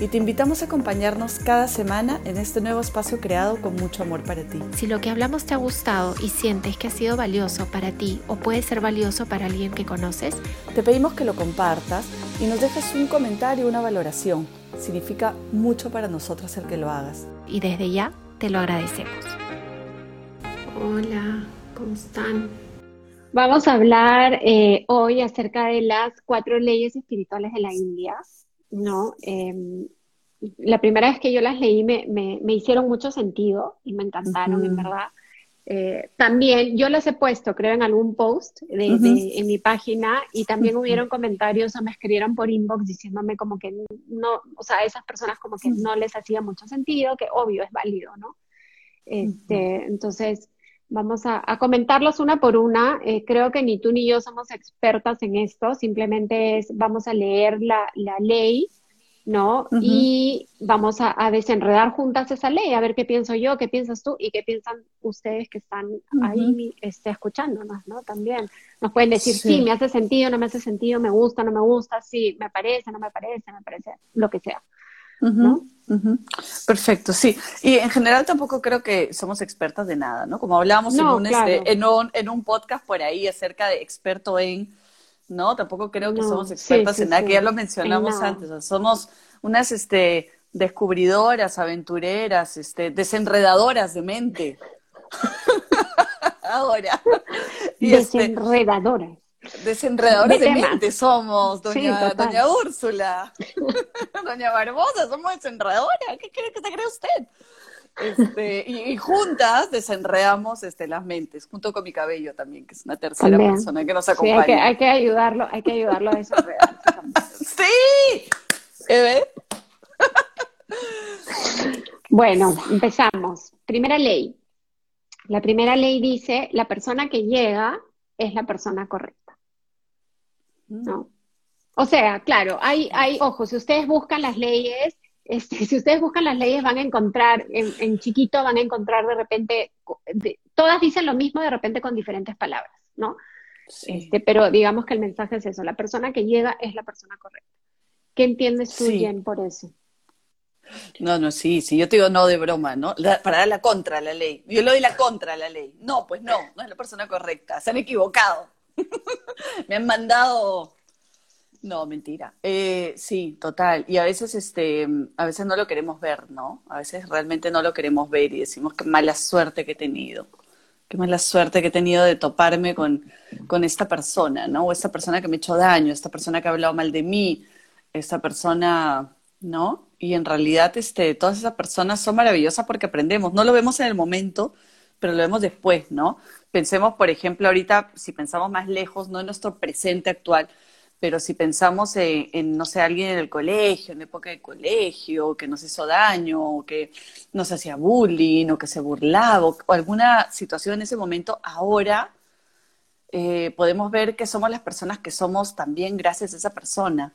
Y te invitamos a acompañarnos cada semana en este nuevo espacio creado con mucho amor para ti. Si lo que hablamos te ha gustado y sientes que ha sido valioso para ti o puede ser valioso para alguien que conoces, te pedimos que lo compartas y nos dejes un comentario una valoración Significa mucho para nosotros el que lo hagas. Y desde ya te lo agradecemos. Hola, ¿cómo están? Vamos a hablar eh, hoy acerca de las cuatro leyes espirituales de la India, ¿no? Em, la primera vez que yo las leí me, me, hicieron mucho sentido y me encantaron, en verdad. Eh, también yo las he puesto, creo, en algún post de, en mi página y también hubieron comentarios o me escribieron por inbox diciéndome como que no, o sea, esas personas como que no les hacía mucho sentido, que obvio es válido, ¿no? Este, entonces, vamos a, comentarlos una por una. Eh, creo que ni tú ni yo somos expertas en esto, simplemente es, vamos a leer la, la ley ¿no? Y vamos a, desenredar juntas esa ley, a ver qué pienso yo, qué piensas tú y qué piensan ustedes que están ahí este, escuchándonos, ¿no? También nos pueden decir, sí. me hace sentido, no me hace sentido, me gusta, no me gusta, sí, me parece, no me parece, me parece, lo que sea. ¿No? Perfecto, sí. Y en general tampoco creo que somos expertas de nada, ¿no? Como hablábamos en, un, este, en, un, en un podcast por ahí acerca de experto en ¿no? Tampoco creo que somos expertas en nada, que ya lo mencionamos antes, somos unas este, descubridoras, aventureras, este, desenredadoras de mente. Ahora. Este, desenredadoras. Desenredadoras de, mente somos, doña, doña Úrsula. doña Barbosa, somos desenredadoras. ¿Qué cree que se cree usted? Este, y, juntas desenredamos este, las mentes, junto con mi cabello también, que es una tercera persona que nos acompaña. Sí, hay, que, ayudarlo, hay que ayudarlo a desenredar. ¡Sí! bueno, empezamos. Primera ley. La primera ley dice, la persona que llega es la persona correcta. ¿No? O sea, claro, hay, hay, ojo, si ustedes buscan las leyes, este, si ustedes buscan las leyes van a encontrar, en, chiquito van a encontrar de repente, todas dicen lo mismo de repente con diferentes palabras, ¿no? Este, pero digamos que el mensaje es eso, la persona que llega es la persona correcta. ¿Qué entiendes tú, Jen, por eso? No, no, sí, sí, yo te digo no de broma, ¿no? para dar la contra a la ley. Yo le doy la contra a la ley. No, pues no, no es la persona correcta, se han equivocado. Me han mandado no, mentira. Eh, sí, total. Y a veces, este, a veces no lo queremos ver, ¿no? A veces realmente no lo queremos ver y decimos qué mala suerte que he tenido. Qué mala suerte que he tenido de toparme con, con esta persona, ¿no? O esta persona que me ha hecho daño, esta persona que ha hablado mal de mí, esta persona, ¿no? Y en realidad, este, todas esas personas son maravillosas porque aprendemos. No lo vemos en el momento, pero lo vemos después, ¿no? Pensemos, por ejemplo, ahorita, si pensamos más lejos, no en nuestro presente actual, pero si pensamos en, no sé, alguien en el colegio, en época de colegio, que nos hizo daño, o que nos hacía bullying, o que se burlaba, o, alguna situación en ese momento, ahora eh, podemos ver que somos las personas que somos también gracias a esa persona.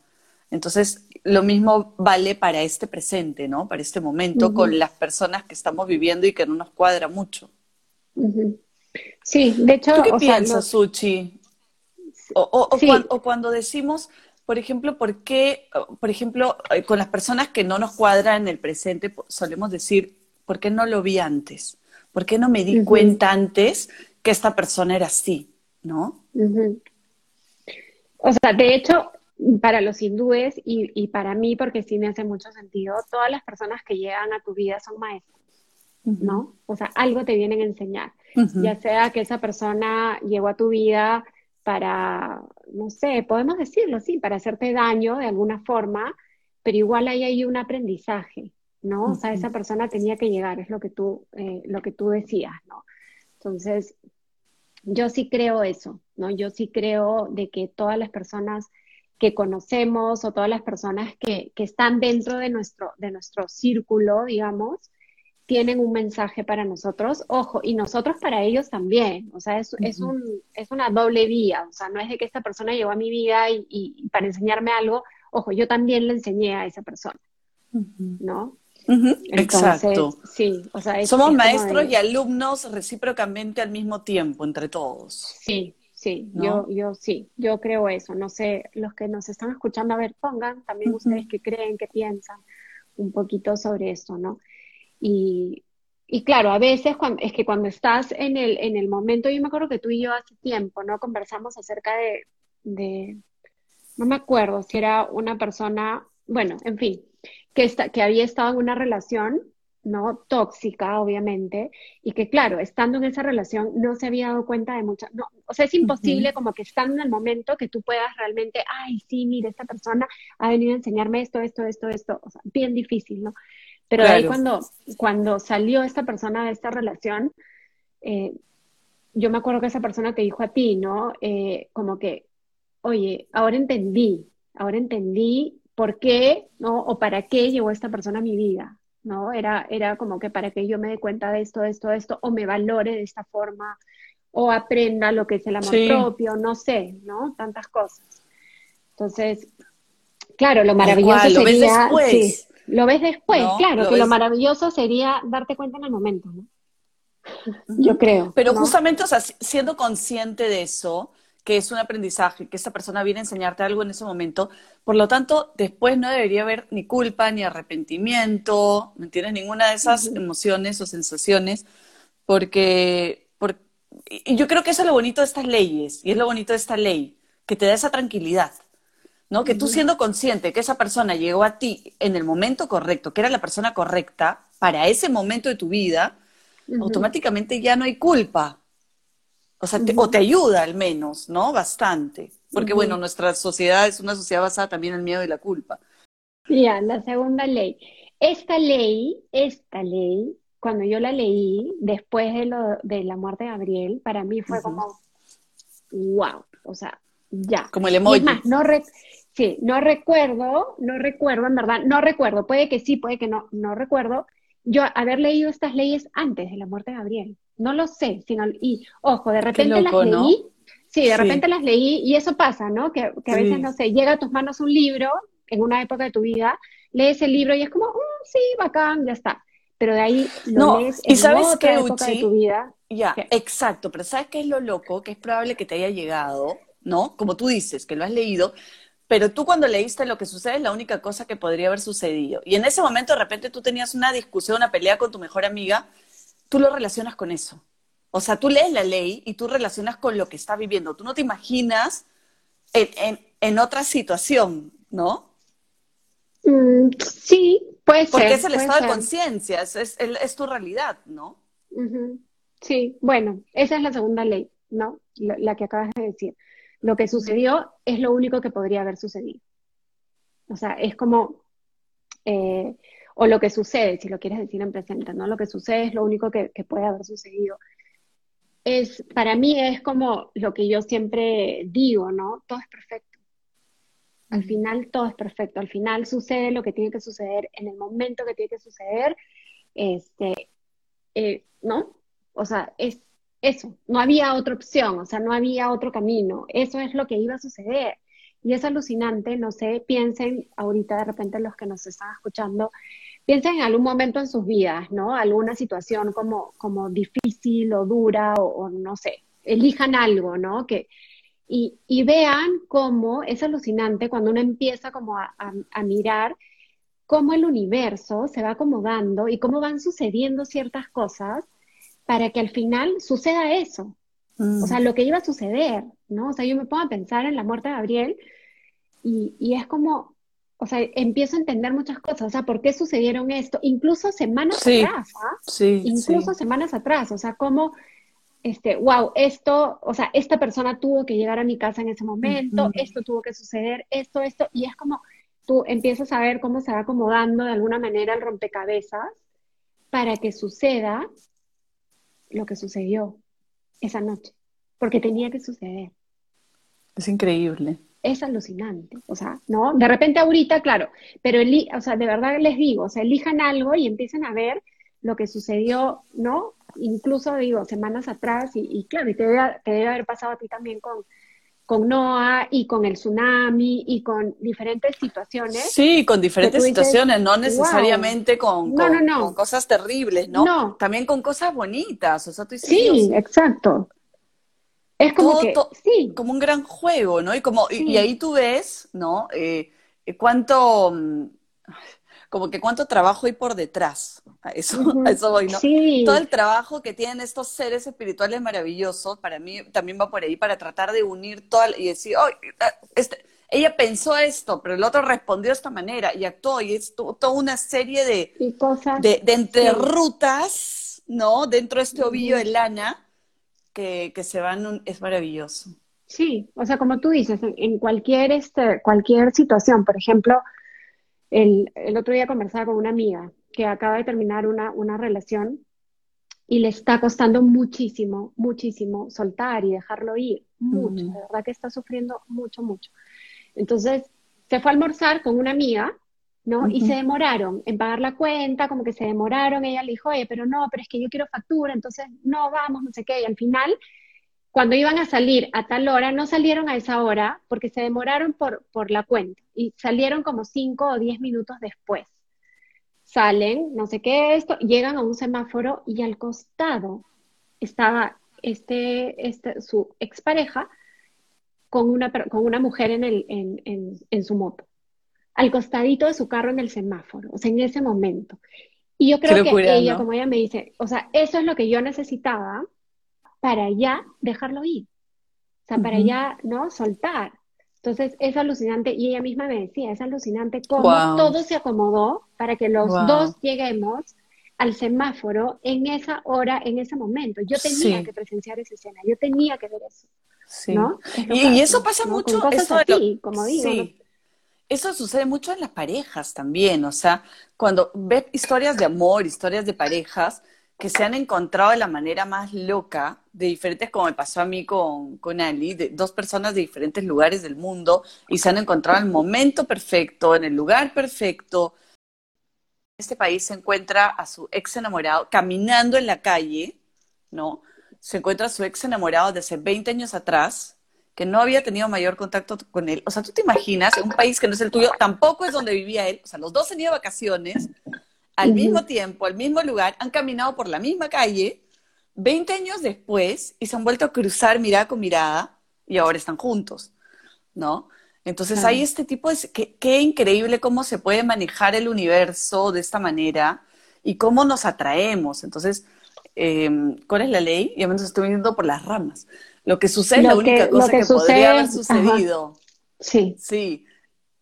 Entonces, lo mismo vale para este presente, ¿no? Para este momento, con las personas que estamos viviendo y que no nos cuadra mucho. Sí, de hecho. ¿Tú qué piensas, Suchi? O, o, cuando, decimos, por ejemplo, ¿por qué, por ejemplo, eh, con las personas que no nos cuadran en el presente, solemos decir, ¿por qué no lo vi antes? ¿Por qué no me di cuenta antes que esta persona era así? ¿No? O sea, de hecho, para los hindúes y, y, para mí, porque sí me hace mucho sentido, todas las personas que llegan a tu vida son maestros, ¿no? O sea, algo te vienen a enseñar. Ya sea que esa persona llegó a tu vida para, no sé, podemos decirlo, sí, para hacerte daño de alguna forma, pero igual ahí hay un aprendizaje, ¿no? O sea, esa persona tenía que llegar, es lo que tú, eh, lo que tú decías, ¿no? Entonces, yo sí creo eso, ¿no? Yo sí creo de que todas las personas que conocemos o todas las personas que, que están dentro de nuestro, de nuestro círculo, digamos, tienen un mensaje para nosotros, ojo, y nosotros para ellos también, o sea, es, es, un, es una doble vía, o sea, no es de que esta persona llegó a mi vida y, para enseñarme algo, ojo, yo también le enseñé a esa persona, ¿no? Exacto. Sí, o sea, somos maestros y alumnos recíprocamente al mismo tiempo entre todos. Sí, sí, yo, yo sí, yo creo eso. No sé, los que nos están escuchando, a ver, pongan también ustedes que creen, que piensan un poquito sobre esto, ¿no? Y, y claro, a veces cuando, es que cuando estás en el, en el momento, yo me acuerdo que tú y yo hace tiempo, ¿no? Conversamos acerca de, de no me acuerdo si era una persona, bueno, en fin, que, está, que había estado en una relación, ¿no? Tóxica, obviamente, y que, claro, estando en esa relación no se había dado cuenta de muchas, no, o sea, es imposible como que estando en el momento que tú puedas realmente, ay, sí, mire, esta persona ha venido a enseñarme esto, esto, esto, esto, o sea, bien difícil, ¿no? Pero ahí cuando, cuando salió esta persona de esta relación, eh, yo me acuerdo que esa persona te dijo a ti, ¿no? Eh, como que, oye, ahora entendí, ahora entendí por qué, ¿no? O para qué llegó esta persona a mi vida, ¿no? Era, era como que para que yo me dé cuenta de esto, de esto, de esto, o me valore de esta forma, o aprenda lo que es el amor propio, no sé, ¿no? Tantas cosas. Entonces, claro, lo maravilloso sería... Lo ves después. Lo ves después, claro, que lo maravilloso sería darte cuenta en el momento, ¿no? Yo creo. Pero justamente, o sea, siendo consciente de eso, que es un aprendizaje, que esta persona viene a enseñarte algo en ese momento. Por lo tanto, después no debería haber ni culpa, ni arrepentimiento, ¿me entiendes? Ninguna de esas emociones o sensaciones, porque, porque y yo creo que eso es lo bonito de estas leyes, y es lo bonito de esta ley, que te da esa tranquilidad, ¿no? Que tú siendo consciente que esa persona llegó a ti en el momento correcto, que era la persona correcta para ese momento de tu vida, automáticamente ya no hay culpa, o sea, te, o te ayuda al menos, ¿no? Bastante. Porque, bueno, nuestra sociedad es una sociedad basada también en el miedo y la culpa. Ya, la segunda ley. Esta ley, esta ley, cuando yo la leí después de, lo, de la muerte de Gabriel, para mí fue como, wow, o sea, ya. Como el emoji. más, no, sí, no recuerdo, no recuerdo, en verdad, no recuerdo, puede que sí, puede que no, no recuerdo, yo haber leído estas leyes antes de la muerte de Gabriel. No lo sé, sino, y ojo, de repente las leí, sí, de repente las leí, y eso pasa, ¿no? Que, a veces, no sé, llega a tus manos un libro en una época de tu vida, lees el libro y es como, mm, sí, bacán, ya está. Pero de ahí lo no, lees en ¿y sabes otra época de tu vida. Ya, exacto, pero ¿sabes qué es lo loco? Que es probable que te haya llegado, ¿no? Como tú dices, que lo has leído, pero tú cuando leíste lo que sucede es la única cosa que podría haber sucedido. Y en ese momento de repente tú tenías una discusión, una pelea con tu mejor amiga tú lo relacionas con eso. O sea, tú lees la ley y tú relacionas con lo que está viviendo. Tú no te imaginas en, otra situación, ¿no? Mm, sí, puede ser. Porque es el estado de conciencia, es, tu realidad, ¿no? Sí, bueno, esa es la segunda ley, ¿no? La, que acabas de decir. Lo que sucedió es lo único que podría haber sucedido. O sea, es como, eh, o lo que sucede, si lo quieres decir en presente, ¿no? Lo que sucede es lo único que, puede haber sucedido. Es, para mí es como lo que yo siempre digo, ¿no? Todo es perfecto. Al final todo es perfecto. Al final sucede lo que tiene que suceder en el momento que tiene que suceder. Este, eh, ¿no? O sea, es eso. No había otra opción, o sea, no había otro camino. Eso es lo que iba a suceder. Y es alucinante, no sé, piensen ahorita de repente los que nos están escuchando, piensen en algún momento en sus vidas, ¿no? Alguna situación como, como difícil o dura o, no sé, elijan algo, ¿no? Que, y, y, vean cómo es alucinante cuando uno empieza como a, a, mirar cómo el universo se va acomodando y cómo van sucediendo ciertas cosas para que al final suceda eso. O sea, mm. lo que iba a suceder, ¿no? O sea, yo me pongo a pensar en la muerte de Gabriel y, y es como, o sea, empiezo a entender muchas cosas, o sea, ¿por qué sucedieron esto? Incluso semanas atrás, ¿ah? Sí, Incluso semanas atrás, o sea, como, este, wow, esto, o sea, esta persona tuvo que llegar a mi casa en ese momento, esto tuvo que suceder, esto, esto, y es como, tú empiezas a ver cómo se va acomodando de alguna manera el rompecabezas para que suceda lo que sucedió esa noche, porque tenía que suceder. Es increíble es alucinante, o sea, ¿no? De repente ahorita, claro, pero, o sea, de verdad les digo, o sea, elijan algo y empiecen a ver lo que sucedió, ¿no? Incluso, digo, semanas atrás y, claro, y te debe, te debe, haber pasado a ti también con, con Noah y con el tsunami y con diferentes situaciones. Sí, con diferentes situaciones, no necesariamente con, con, cosas terribles, ¿no? También con cosas bonitas, o sea, tú Sí, exacto. Es como que, sí. como un gran juego, ¿no? Y como y, ahí tú ves, ¿no? Eh, eh, cuánto mm, como que cuánto trabajo hay por detrás. A eso, eso voy, ¿no? Todo el trabajo que tienen estos seres espirituales maravillosos, para mí también va por ahí, para tratar de unir todo y decir, oh, este, ella pensó esto, pero el otro respondió de esta manera y actuó, y es toda una serie de, de, de entrerutas, ¿no? Dentro de este ovillo de lana que, que se van, es maravilloso. Sí, o sea, como tú dices, en, cualquier, este, cualquier situación, por ejemplo, el, el, otro día conversaba con una amiga que acaba de terminar una, una relación y le está costando muchísimo, muchísimo soltar y dejarlo ir. Mucho, de verdad que está sufriendo mucho, mucho. Entonces, se fue a almorzar con una amiga, ¿no? Y se demoraron en pagar la cuenta, como que se demoraron. Ella le dijo, oye, pero no, pero es que yo quiero factura, entonces no, vamos, no sé qué. Y al final cuando iban a salir a tal hora, no salieron a esa hora porque se demoraron por, por la cuenta y salieron como cinco o diez minutos después. Salen, no sé qué esto, llegan a un semáforo y al costado estaba este, este, su expareja con una, con una mujer en, el, en, en, en su moto, al costadito de su carro en el semáforo, o sea, en ese momento. Y yo creo que ella, como ella me dice, o sea, eso es lo que yo necesitaba para ya dejarlo ir. O sea, para ya, ¿no? Soltar. Entonces, es alucinante, y ella misma me decía, es alucinante cómo todo se acomodó para que los dos lleguemos al semáforo en esa hora, en ese momento. Yo tenía que presenciar esa escena, yo tenía que ver eso. Sí. ¿no? Y, eso pasa mucho. eso así, como digo. Sí. Eso sucede mucho en las parejas también, o sea, cuando ves historias de amor, historias de parejas, que se han encontrado de la manera más loca, de diferentes, como me pasó a mí con, con Ali, de dos personas de diferentes lugares del mundo, y se han encontrado en el momento perfecto, en el lugar perfecto. Este país se encuentra a su ex enamorado caminando en la calle, ¿no? Se encuentra a su ex enamorado de hace 20 años atrás, que no había tenido mayor contacto con él. O sea, tú te imaginas, un país que no es el tuyo, tampoco es donde vivía él, o sea, los dos han ido vacaciones, al mismo tiempo, al mismo lugar, han caminado por la misma calle 20 años después y se han vuelto a cruzar mirada con mirada y ahora están juntos, ¿no? Entonces hay este tipo de... Qué, qué, increíble cómo se puede manejar el universo de esta manera y cómo nos atraemos. Entonces, em, ¿cuál es la ley? Ya me estoy viendo por las ramas. Lo que sucede es la única cosa que, podría haber sucedido. Sí. Sí.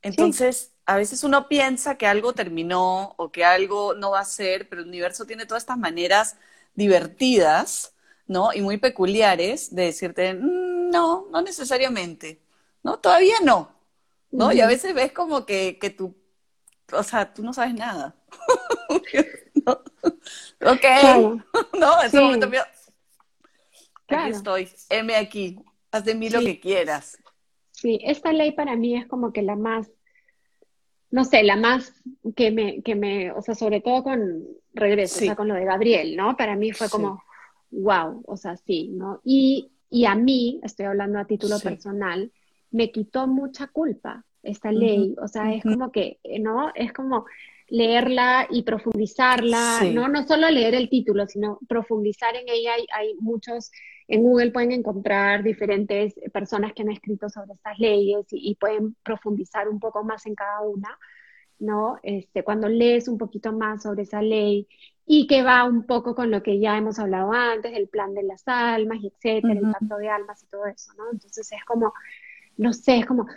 Entonces, a veces uno piensa que algo terminó o que algo no va a ser, pero el universo tiene todas estas maneras divertidas, ¿no? Y muy peculiares de decirte, mm, no, no necesariamente, ¿no? Todavía no, ¿no? Y a veces ves como que, que tú, o sea, tú no sabes nada. ¿No? Ok, ¿no? En ese momento aquí estoy, M aquí, haz de mí lo que quieras. Sí, esta ley para mí es como que la más no sé, la más que me, que me, o sea, sobre todo con regreso, o sea, con lo de Gabriel, ¿no? Para mí fue como, wow, o sea, sí, ¿no? Y, y a mí, estoy hablando a título personal, me quitó mucha culpa esta ley, o sea, es como que, ¿no? Es como leerla y profundizarla, ¿no? No solo leer el título, sino profundizar en ella. Hay, hay muchos en Google pueden encontrar diferentes personas que han escrito sobre estas leyes y, pueden profundizar un poco más en cada una, ¿no? Este, cuando lees un poquito más sobre esa ley y que va un poco con lo que ya hemos hablado antes, el plan de las almas y etcétera, el pacto de almas y todo eso, ¿no? Entonces es como, no sé, es como,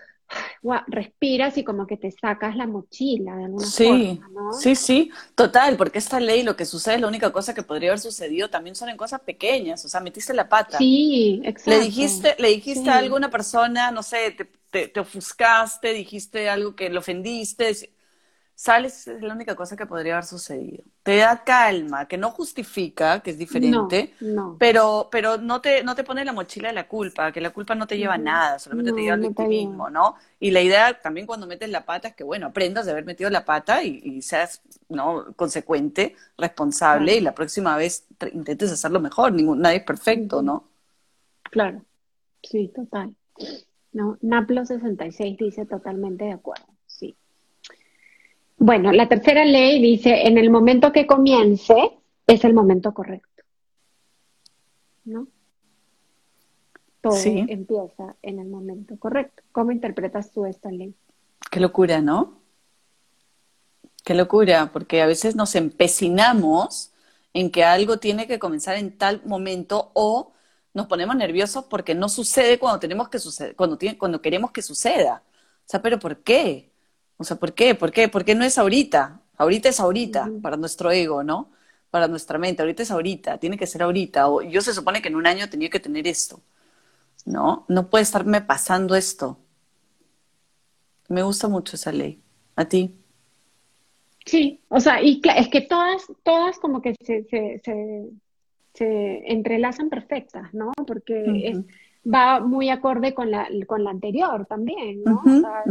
respiras y como que te sacas la mochila de alguna sí, forma, ¿no? Sí, sí, total, porque esta ley lo que sucede es la única cosa que podría haber sucedido, también son en cosas pequeñas, o sea, metiste la pata. Sí, exacto. Le dijiste, le dijiste a alguna persona, no sé, te, te, ofuscaste, dijiste algo que le ofendiste, sales, es la única cosa que podría haber sucedido. Te da calma, que no justifica, que es diferente, pero, pero no te, no te pone la mochila de la culpa, que la culpa no te lleva a nada, solamente te lleva al victimismo, ¿no? Y la idea también cuando metes la pata es que, bueno, aprendas de haber metido la pata y, seas, ¿no? Consecuente, responsable, y la próxima vez intentes hacerlo mejor, ningún, nadie es perfecto, ¿no? Claro, sí, total. ¿no? Naplo 66 dice totalmente de acuerdo. Bueno, la tercera ley dice, en el momento que comience, es el momento correcto. ¿No? Todo empieza en el momento correcto. ¿Cómo interpretas tú esta ley? Qué locura, ¿no? Qué locura, porque a veces nos empecinamos en que algo tiene que comenzar en tal momento o nos ponemos nerviosos porque no sucede cuando tenemos que suceder, cuando, cuando queremos que suceda. O sea, pero ¿por qué? O sea, ¿por qué? ¿Por qué? ¿Por qué no es ahorita? Ahorita es ahorita, para nuestro ego, ¿no? Para nuestra mente, ahorita es ahorita, tiene que ser ahorita. O yo se supone que en un año tenía que tener esto, ¿no? No puede estarme pasando esto. Me gusta mucho esa ley. ¿A ti? Sí, o sea, y es que todas, todas como que se, se, se, entrelazan perfectas, ¿no? Porque va muy acorde con la, con la anterior también, ¿no? o sea,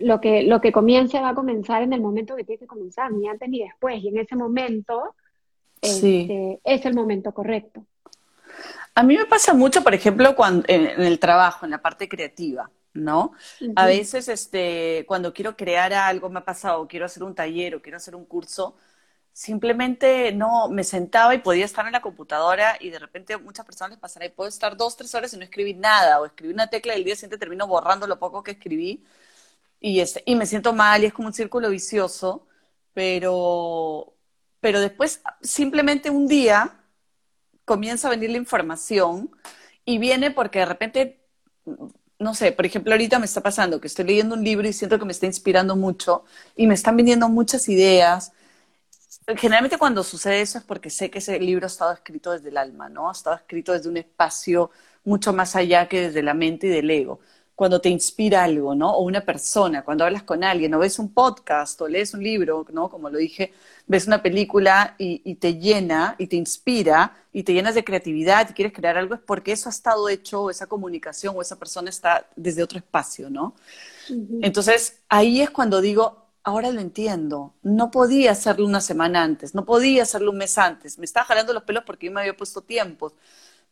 Lo, que, lo que comience va a comenzar en el momento que tiene que comenzar, ni antes ni después, y en ese momento este, es el momento correcto. A mí me pasa mucho, por ejemplo, cuando, en el trabajo, en la parte creativa. ¿no? A veces, este, cuando quiero crear algo, me ha pasado, quiero hacer un taller o quiero hacer un curso, simplemente no, me sentaba y podía estar en la computadora y de repente a muchas personas les pasará y puedo estar dos, tres horas y no escribir nada, o escribir una tecla y el día siguiente termino borrando lo poco que escribí y, este, y me siento mal y es como un círculo vicioso, pero, pero después simplemente un día comienza a venir la información y viene porque de repente no sé, por ejemplo, ahorita me está pasando que estoy leyendo un libro y siento que me está inspirando mucho y me están viniendo muchas ideas. Generalmente cuando sucede eso es porque sé que ese libro ha estado escrito desde el alma, ¿no? Ha estado escrito desde un espacio mucho más allá que desde la mente y del ego cuando te inspira algo, ¿no? O una persona, cuando hablas con alguien, o ves un podcast, o lees un libro, ¿no? Como lo dije, ves una película y, te llena, y te inspira, y te llenas de creatividad, y quieres crear algo, es porque eso ha estado hecho, esa comunicación, o esa persona está desde otro espacio, ¿no? Entonces, ahí es cuando digo, ahora lo entiendo, no podía hacerlo una semana antes, no podía hacerlo un mes antes, me estaba jalando los pelos porque yo me había puesto tiempos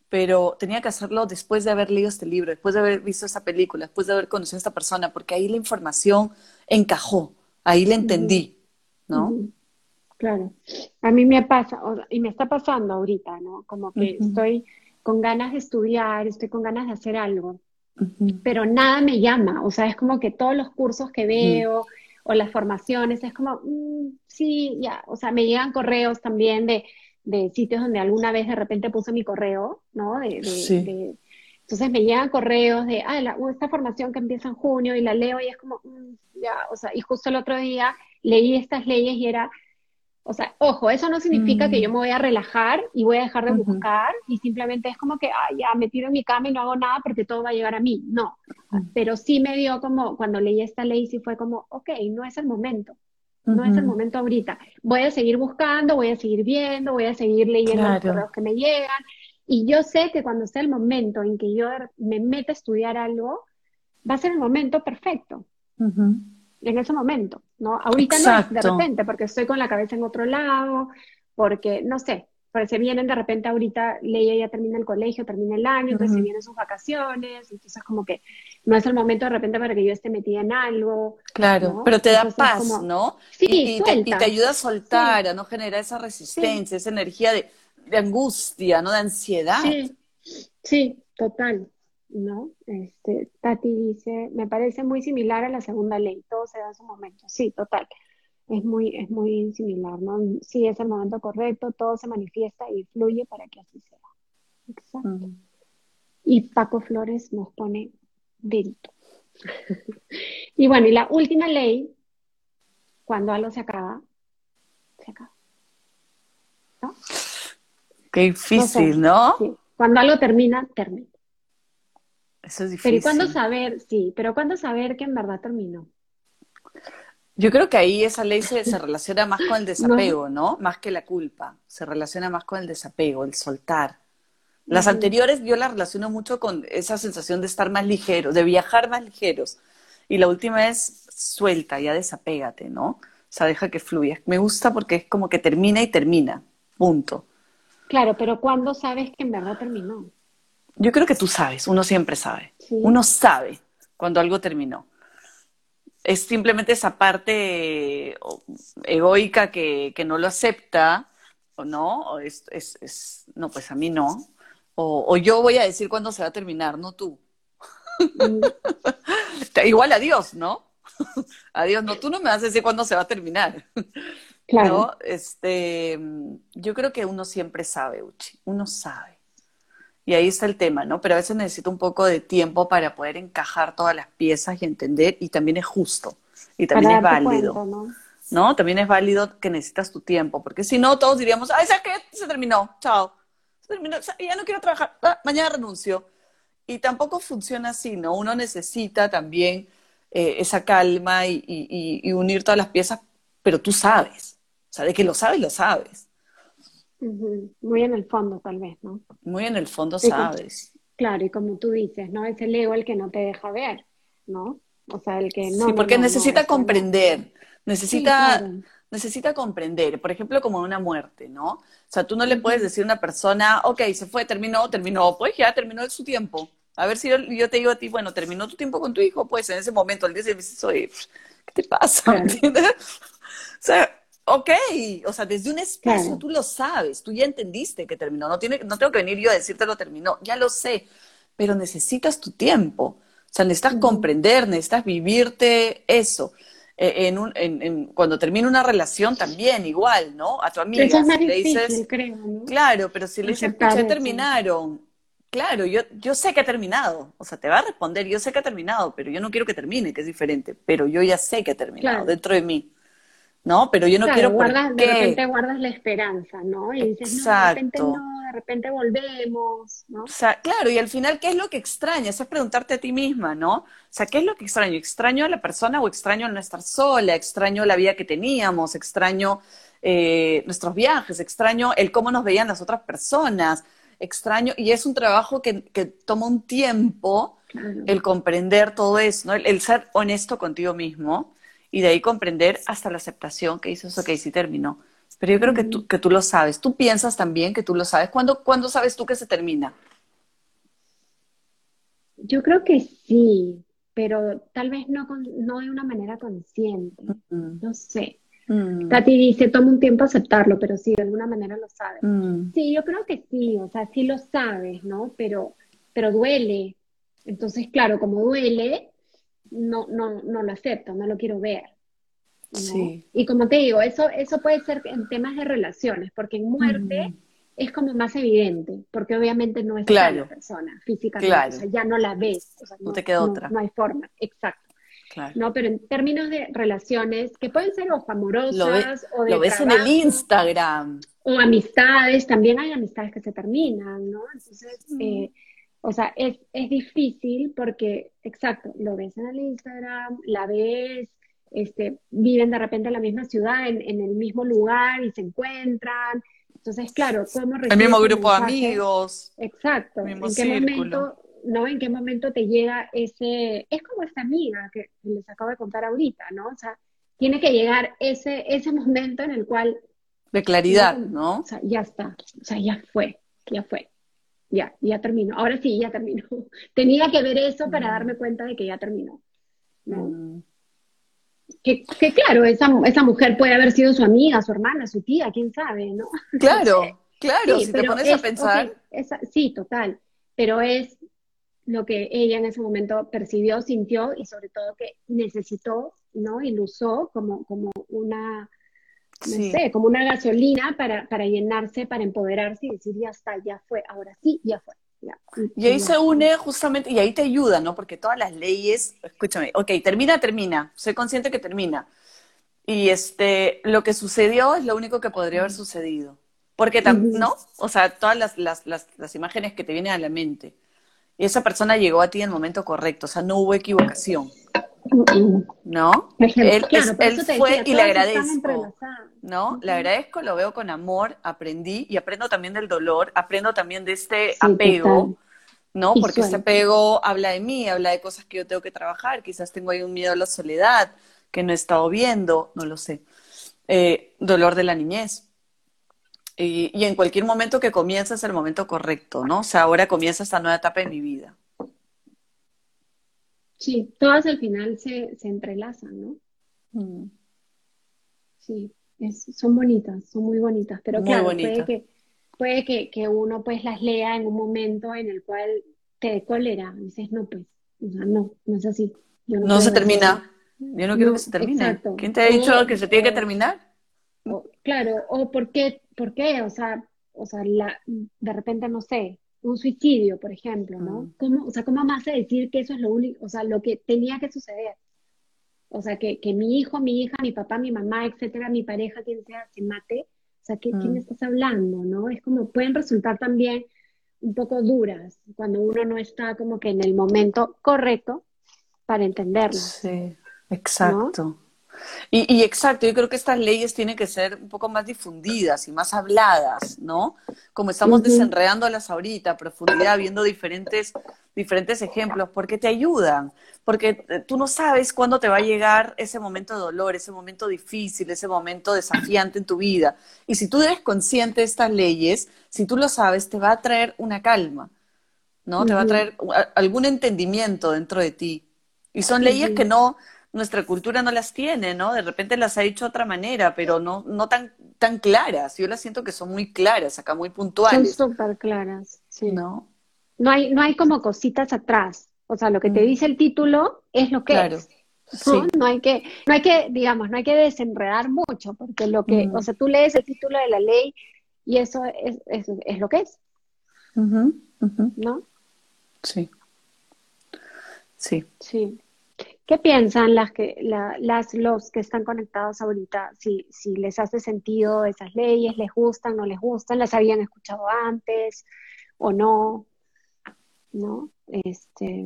pero tenía que hacerlo después de haber leído este libro, después de haber visto esa película, después de haber conocido a esta persona, porque ahí la información encajó, ahí la entendí, ¿no? Claro. A mí me pasa, y me está pasando ahorita, ¿no? Como que estoy con ganas de estudiar, estoy con ganas de hacer algo, pero nada me llama, o sea, es como que todos los cursos que veo o las formaciones, es como, mm, sí, ya, o sea, me llegan correos también de de sitios donde alguna vez de repente puse mi correo, ¿no? De, entonces me llegan correos de, ah, esta formación que empieza en junio y la leo y es como, mm, ya, o sea, y justo el otro día leí estas leyes y era, o sea, ojo, eso no significa que yo mm. me voy a relajar y voy a dejar de buscar y simplemente es como que, ah, ya me tiro en mi cama y no hago nada porque todo va a llegar a mí. No, pero sí me dio como, cuando leí esta ley, sí fue como, ok, no es el momento. No es el momento ahorita. Voy a seguir buscando, voy a seguir viendo, voy a seguir leyendo los correos que me llegan. Y yo sé que cuando sea el momento en que yo me meta a estudiar algo, va a ser el momento perfecto. En ese momento, ¿no? Ahorita no es de repente, porque estoy con la cabeza en otro lado, porque, no sé, porque se vienen de repente ahorita, Leia ya termina el colegio, termina el año, entonces se vienen sus vacaciones, entonces como que no es el momento de repente para que yo esté metida en algo. Claro, pero te da paz, ¿no? Sí, y, te, ayuda a soltar, a no generar esa resistencia, esa energía de, angustia, ¿no? De ansiedad. Sí, sí, total. ¿no? Este, Tati dice, me parece muy similar a la segunda ley, todo se da en su momento. Sí, total es muy, es muy similar, ¿no? Sí, es el momento correcto, todo se manifiesta y fluye para que así sea. Exacto. Mm. Y Paco Flores nos pone delito. y bueno, y la última ley, cuando algo se acaba, se acaba. ¿No? Qué difícil, ¿no? Cuando algo termina, termina. Eso es difícil. Pero ¿cuándo saber? Sí, pero ¿cuándo saber que en verdad terminó? Yo creo que ahí esa ley se, relaciona más con el desapego, no. Más que la culpa. Se relaciona más con el desapego, el soltar. Las anteriores yo las relaciono mucho con esa sensación de estar más ligero, de viajar más ligeros. Y la última es suelta, ya desapégate, ¿no? O sea, deja que fluya. Me gusta porque es como que termina y termina. Punto. Claro, pero ¿cuándo sabes que en verdad terminó? yo creo que tú sabes, uno siempre sabe. Uno sabe cuando algo terminó. Es simplemente esa parte egoica que, no lo acepta, o no, o es, es, no, pues a mí no. O, yo voy a decir cuándo se va a terminar, no tú. Mm. Igual a Dios, ¿no? Adiós, no, tú no me vas a decir cuándo se va a terminar. Claro. Este, yo creo que uno siempre sabe, Uchi, uno sabe. Y ahí está el tema, ¿no? Pero a veces necesito un poco de tiempo para poder encajar todas las piezas y entender, y también es justo, y también es válido. ¿no? También es válido que necesitas tu tiempo, porque si no, todos diríamos, ay, ¿sabes qué? Se terminó, chao. Se terminó, ya no quiero trabajar, ah, mañana renuncio. Y tampoco funciona así, ¿no? Uno necesita también eh, esa calma y unir todas las piezas, pero tú sabes sea, de que lo sabes, lo sabes. Muy en el fondo, tal vez, ¿no? Muy en el fondo sabes. claro, y como tú dices, ¿no? Es el ego el que no te deja ver, ¿no? O sea, el que no. Sí, porque necesita comprender, necesita, necesita comprender, por ejemplo, como una muerte, ¿no? O sea, tú no le puedes decir a una persona, ok, se fue, terminó, terminó, pues ya terminó su tiempo. A ver si yo, te digo a ti, bueno, terminó tu tiempo con tu hijo, pues en ese momento, al día siguiente, ¿qué te pasa? ¿Entiendes? O sea, Ok, o sea, desde un espacio tú lo sabes, tú ya entendiste que terminó, no, tiene, no tengo que venir yo a decirte lo terminó, ya lo sé, pero necesitas tu tiempo, o sea, necesitas comprender, necesitas vivirte eso. E, en un, en, cuando termina una relación también igual, ¿no? A tu amiga. Eso es más difícil, creo, Claro, pero si le dices, ya terminaron, claro, yo, yo sé que ha terminado, o sea, te va a responder, yo sé que ha terminado, pero yo no quiero que termine, que es diferente, pero yo ya sé que ha terminado dentro de mí. ¿No? Pero yo no quiero guardas, De repente guardas la esperanza, ¿no? Y dices, no, de repente no, de repente volvemos, ¿no? O sea, claro, y al final, ¿qué es lo que extrañas? Es preguntarte a ti misma, ¿no? O sea, ¿qué es lo que extraño? ¿Extraño a la persona o extraño no estar sola? ¿Extraño la vida que teníamos? ¿Extraño eh, nuestros viajes? ¿Extraño el cómo nos veían las otras personas? ¿Extraño? Y es un trabajo que, que toma un tiempo el comprender todo eso, ¿no? el ser honesto contigo mismo y de ahí comprender hasta la aceptación que hizo eso que sí terminó. Pero yo creo que tú, que tú lo sabes. Tú piensas también que tú lo sabes. ¿Cuándo, ¿Cuándo sabes tú que se termina? Yo creo que sí, pero tal vez no, no de una manera consciente. No sé. Mm. Tati dice, toma un tiempo aceptarlo, pero sí, de alguna manera lo sabes. Mm. Sí, yo creo que sí, o sea, sí lo sabes, ¿no? Pero, pero duele. Entonces, claro, como duele, no, no, no lo acepto, no lo quiero ver. Y como te digo, eso, eso puede ser en temas de relaciones, porque en muerte es como más evidente, porque obviamente no es la persona físicamente, o sea, ya no la ves, no, te queda otra. No hay forma, exacto. No, pero en términos de relaciones, que pueden ser o amorosas o de Lo ves en el Instagram. O amistades, también hay amistades que se terminan, ¿no? Entonces, eh, o sea, es, es difícil porque, exacto, lo ves en el Instagram, la ves, este, viven de repente en la misma ciudad, en, en el mismo lugar y se encuentran. Entonces, claro, ¿cómo El mismo grupo de amigos. Exacto. ¿En qué momento, no? ¿En qué momento te llega ese, es como esta amiga que les acabo de contar ahorita, ¿no? O sea, tiene que llegar ese, ese momento en el cual... De claridad, ¿no? O sea, ya está, o sea, ya fue, ya fue ya, ya terminó. Ahora sí, ya terminó. Tenía que ver eso para darme cuenta de que ya terminó. Mm. Que, claro, esa, esa mujer puede haber sido su amiga, su hermana, su tía, quién sabe, ¿no? Claro, claro, si te pones a pensar. sí, total, pero es lo que ella en ese momento percibió, sintió y sobre todo que necesitó, ¿no? Y lo usó como, como una no sé, como una gasolina para, para llenarse, para empoderarse y decir, ya está, ya fue, ahora sí, ya fue. y ahí se une justamente, y ahí te ayuda, ¿no? Porque todas las leyes, escúchame, ok, termina, termina, soy consciente que termina. Y este, lo que sucedió es lo único que podría haber sucedido. Porque, ¿no? O sea, todas las, las, las, las, imágenes que te vienen a la mente. Y esa persona llegó a ti en el momento correcto, o sea, no hubo equivocación. ¿No? Él, fue y le agradezco. ¿No? Le agradezco, lo veo con amor, aprendí y aprendo también del dolor, aprendo también de este apego, ¿no? Porque ese apego habla de mí, habla de cosas que yo tengo que trabajar, quizás tengo ahí un miedo a la soledad que no he estado viendo, no lo sé. Eh, dolor de la niñez. Y, y en cualquier momento que comienza es el momento correcto, ¿no? O sea, ahora comienza esta nueva etapa en mi vida. Sí, todas al final se, se entrelazan, ¿no? Mm. Sí, es, son bonitas, son muy bonitas, pero Muy claro, puede que, puede que, que uno pues las lea en un momento en el cual te dé cólera, dices, no, pues, o sea, no, no es así, yo no No se eso. termina. Yo no quiero No, que se termine. exacto. ¿Quién te ha dicho O- que se tiene que terminar? O- claro, o por qué, por qué, o sea, o sea, la, de repente, no sé, un suicidio, por ejemplo, ¿no? Mm. ¿Cómo, o sea, ¿cómo me hace decir que eso es lo único, o sea, lo que tenía que suceder? O sea, que, que mi hijo, mi hija, mi papá, mi mamá, etcétera, mi pareja, quien sea, se mate. O sea, ¿qué, quién Mm. estás hablando, no? Es como, pueden resultar también un poco duras cuando uno no está como que en el momento correcto para entenderlo, Sí, exacto. Y, y exacto, yo creo que estas leyes tienen que ser un poco más difundidas y más habladas, ¿no? Como estamos Ujú. desenredándolas ahorita, a profundidad, viendo diferentes, diferentes ejemplos, porque te ayudan, porque eh, tú no sabes cuándo te va a llegar ese momento de dolor, ese momento difícil, ese momento desafiante en tu vida. Y si tú eres consciente de estas leyes, si tú lo sabes, te va a traer una calma, ¿no? Te va a traer a- algún entendimiento dentro de ti. Y son leyes que no, nuestra cultura no las tiene, ¿no? De repente las ha hecho de otra manera, pero no, no tan, tan claras. Yo las siento que son muy claras, acá muy Son puntuales, súper claras, sí. ¿no? No hay, no hay como cositas atrás. O sea, lo que te Mm. dice el título es lo que Claro, es. sí. ¿no? No hay que, no hay que, digamos, no hay que desenredar mucho, porque lo que, Mm. o sea, tú lees el título de la ley y eso es, es, es lo que es, Ujú, ujú. ¿no? Sí. Sí. Sí. ¿Qué piensan las que, la- las, los que están conectados ahorita? Si, si les hace sentido esas leyes, les gustan, no les gustan, las habían escuchado antes o no, ¿no? Este,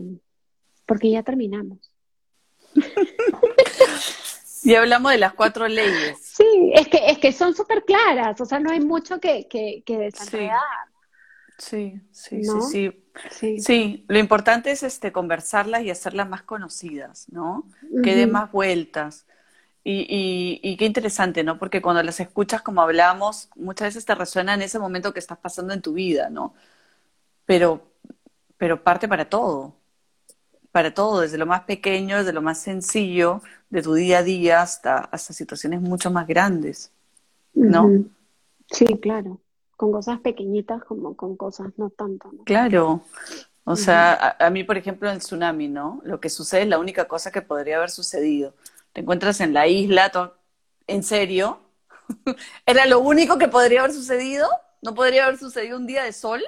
porque ya terminamos. Y hablamos de las cuatro leyes. Sí, es que, es que son súper claras, o sea, no hay mucho que, que, que Sí, sí, ¿no? sí, sí. sí. Sí, lo importante es este conversarlas y hacerlas más conocidas, ¿no? Que den más vueltas. Y, y, y qué interesante, ¿no? Porque cuando las escuchas, como hablamos, muchas veces te resuena en ese momento que estás pasando en tu vida, ¿no? Pero, pero parte para todo, para todo, desde lo más pequeño, desde lo más sencillo, de tu día a día, hasta, hasta situaciones mucho más grandes, ¿no? Sí, claro, con cosas pequeñitas como con cosas no tanto, ¿no? Claro. O sea, a, a mí, por ejemplo, en el tsunami, ¿no? Lo que sucede es la única cosa que podría haber sucedido. Te encuentras en la isla, ¿en serio? ¿Era lo único que podría haber sucedido? ¿No podría haber sucedido un día de sol?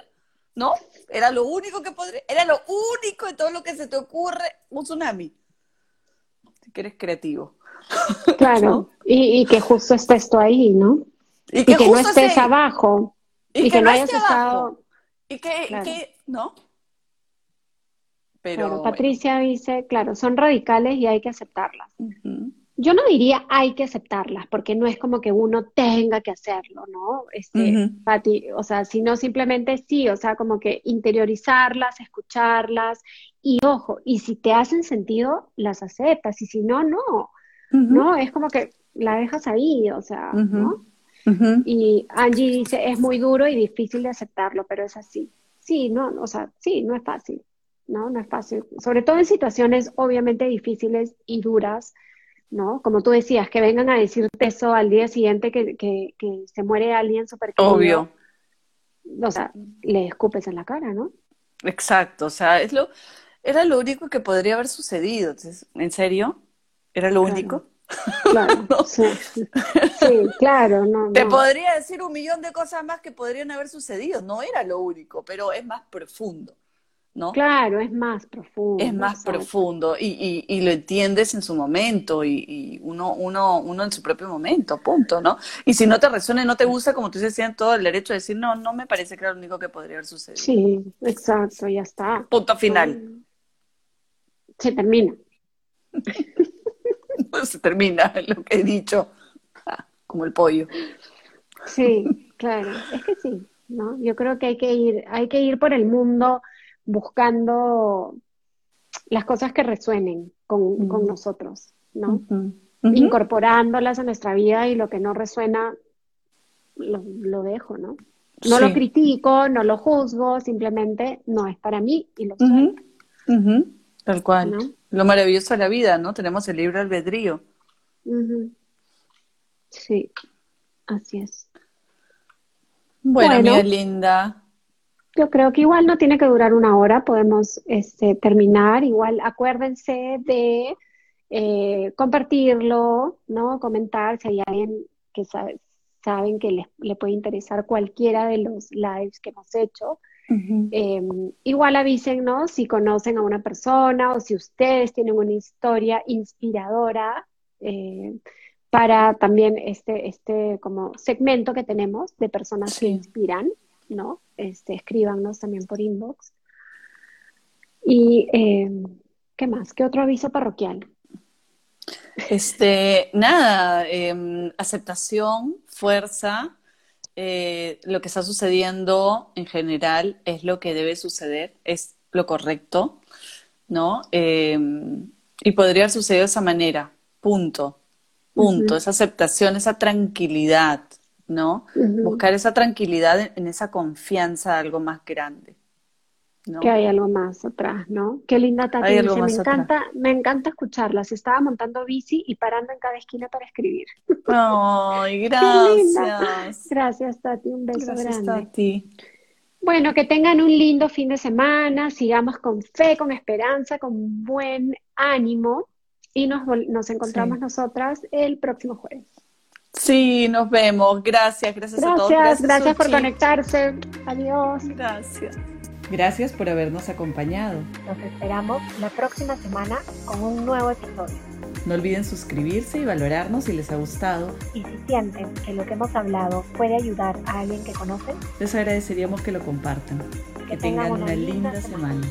¿No? Era lo único que podría, era lo único de todo lo que se te ocurre, un tsunami. Si que eres creativo. Claro, y, y que justo estés tú ahí, ¿no? Y Y que no estés esté- abajo, y y que que no hayas esté abajo. estado... Y que, Claro. que, ¿no? Pero Claro, bueno. Patricia dice, claro, son radicales y hay que aceptarlas. Yo no diría hay que aceptarlas, porque no es como que uno tenga que hacerlo, ¿no? Este, Ujú. Pati, o sea, sino simplemente sí, o sea, como que interiorizarlas, escucharlas, y ojo, y si te hacen sentido, las aceptas, y si no, no. ¿no? Es como que la dejas ahí, o sea, ¿no? Y Angie dice, es muy duro y difícil de aceptarlo, pero es así. Sí, no, o sea, sí, no es fácil, ¿no? No es fácil. Sobre todo en situaciones obviamente difíciles y duras, ¿no? Como tú decías, que vengan a decirte eso al día siguiente que, que, que se muere alguien súper. Obvio. O sea, le escupes en la cara, ¿no? Exacto, o sea, es lo, era lo único que podría haber sucedido. Entonces, ¿en serio? ¿Era lo Claro. único? Claro, No. sí, sí, claro, no, Te no. podría decir un millón de cosas más que podrían haber sucedido. No era lo único, pero es más profundo, ¿no? Claro, es más profundo. Es más exacto. profundo y, y, y lo entiendes en su momento y, y uno, uno, uno en su propio momento, punto, ¿no? Y si no te resuena y no te gusta, como tú tienen todo el derecho de decir, no, no me parece que era lo único que podría haber sucedido. Sí, exacto, ya está. Punto final. Se termina. Se termina lo que he dicho, como el pollo. Sí, claro, es que sí, ¿no? Yo creo que hay que ir, hay que ir por el mundo buscando las cosas que resuenen con, con nosotros, ¿no? Incorporándolas a nuestra vida y lo que no resuena, lo, dejo, ¿no? No lo critico, no lo juzgo, simplemente no es para mí y lo uh Tal cual. Lo maravilloso de la vida, ¿no? Tenemos el libre albedrío. Sí, así es. Bueno, bueno linda. Yo creo que igual no tiene que durar una hora, podemos este, terminar. Igual acuérdense de eh, compartirlo, ¿no? Comentar si hay alguien que sabe, saben que les, le puede interesar cualquiera de los lives que hemos hecho. Em, igual avísennos si conocen a una persona o si ustedes tienen una historia inspiradora eh, para también este, este como segmento que tenemos de personas que inspiran, ¿no? Este, escríbanos también por inbox. Y, em, ¿qué más? ¿Qué otro aviso parroquial? Este, nada, em, aceptación, fuerza, eh, lo que está sucediendo en general es lo que debe suceder, es lo correcto, ¿no? Em, y podría suceder de esa manera, punto, punto, esa aceptación, esa tranquilidad, ¿no? Buscar esa tranquilidad en, esa confianza de algo más grande. Que hay algo más atrás, ¿no? Qué linda Tati dice, me encanta, me encanta escucharlas. Estaba montando bici y parando en cada esquina para escribir. Ay, gracias. gracias, Tati, un beso gracias, Tati. Bueno, que tengan un lindo fin de semana, sigamos con fe, con esperanza, con buen ánimo y nos, nos encontramos nosotras el próximo jueves. Sí, nos vemos. Gracias, gracias, a todos. Gracias, gracias por conectarse. Adiós. Gracias. Gracias por habernos acompañado. Nos esperamos la próxima semana con un nuevo episodio. No olviden suscribirse y valorarnos si les ha gustado. Y si sienten que lo que hemos hablado puede ayudar a alguien que conocen, les agradeceríamos que lo compartan. Que, tengan, una, linda, semana.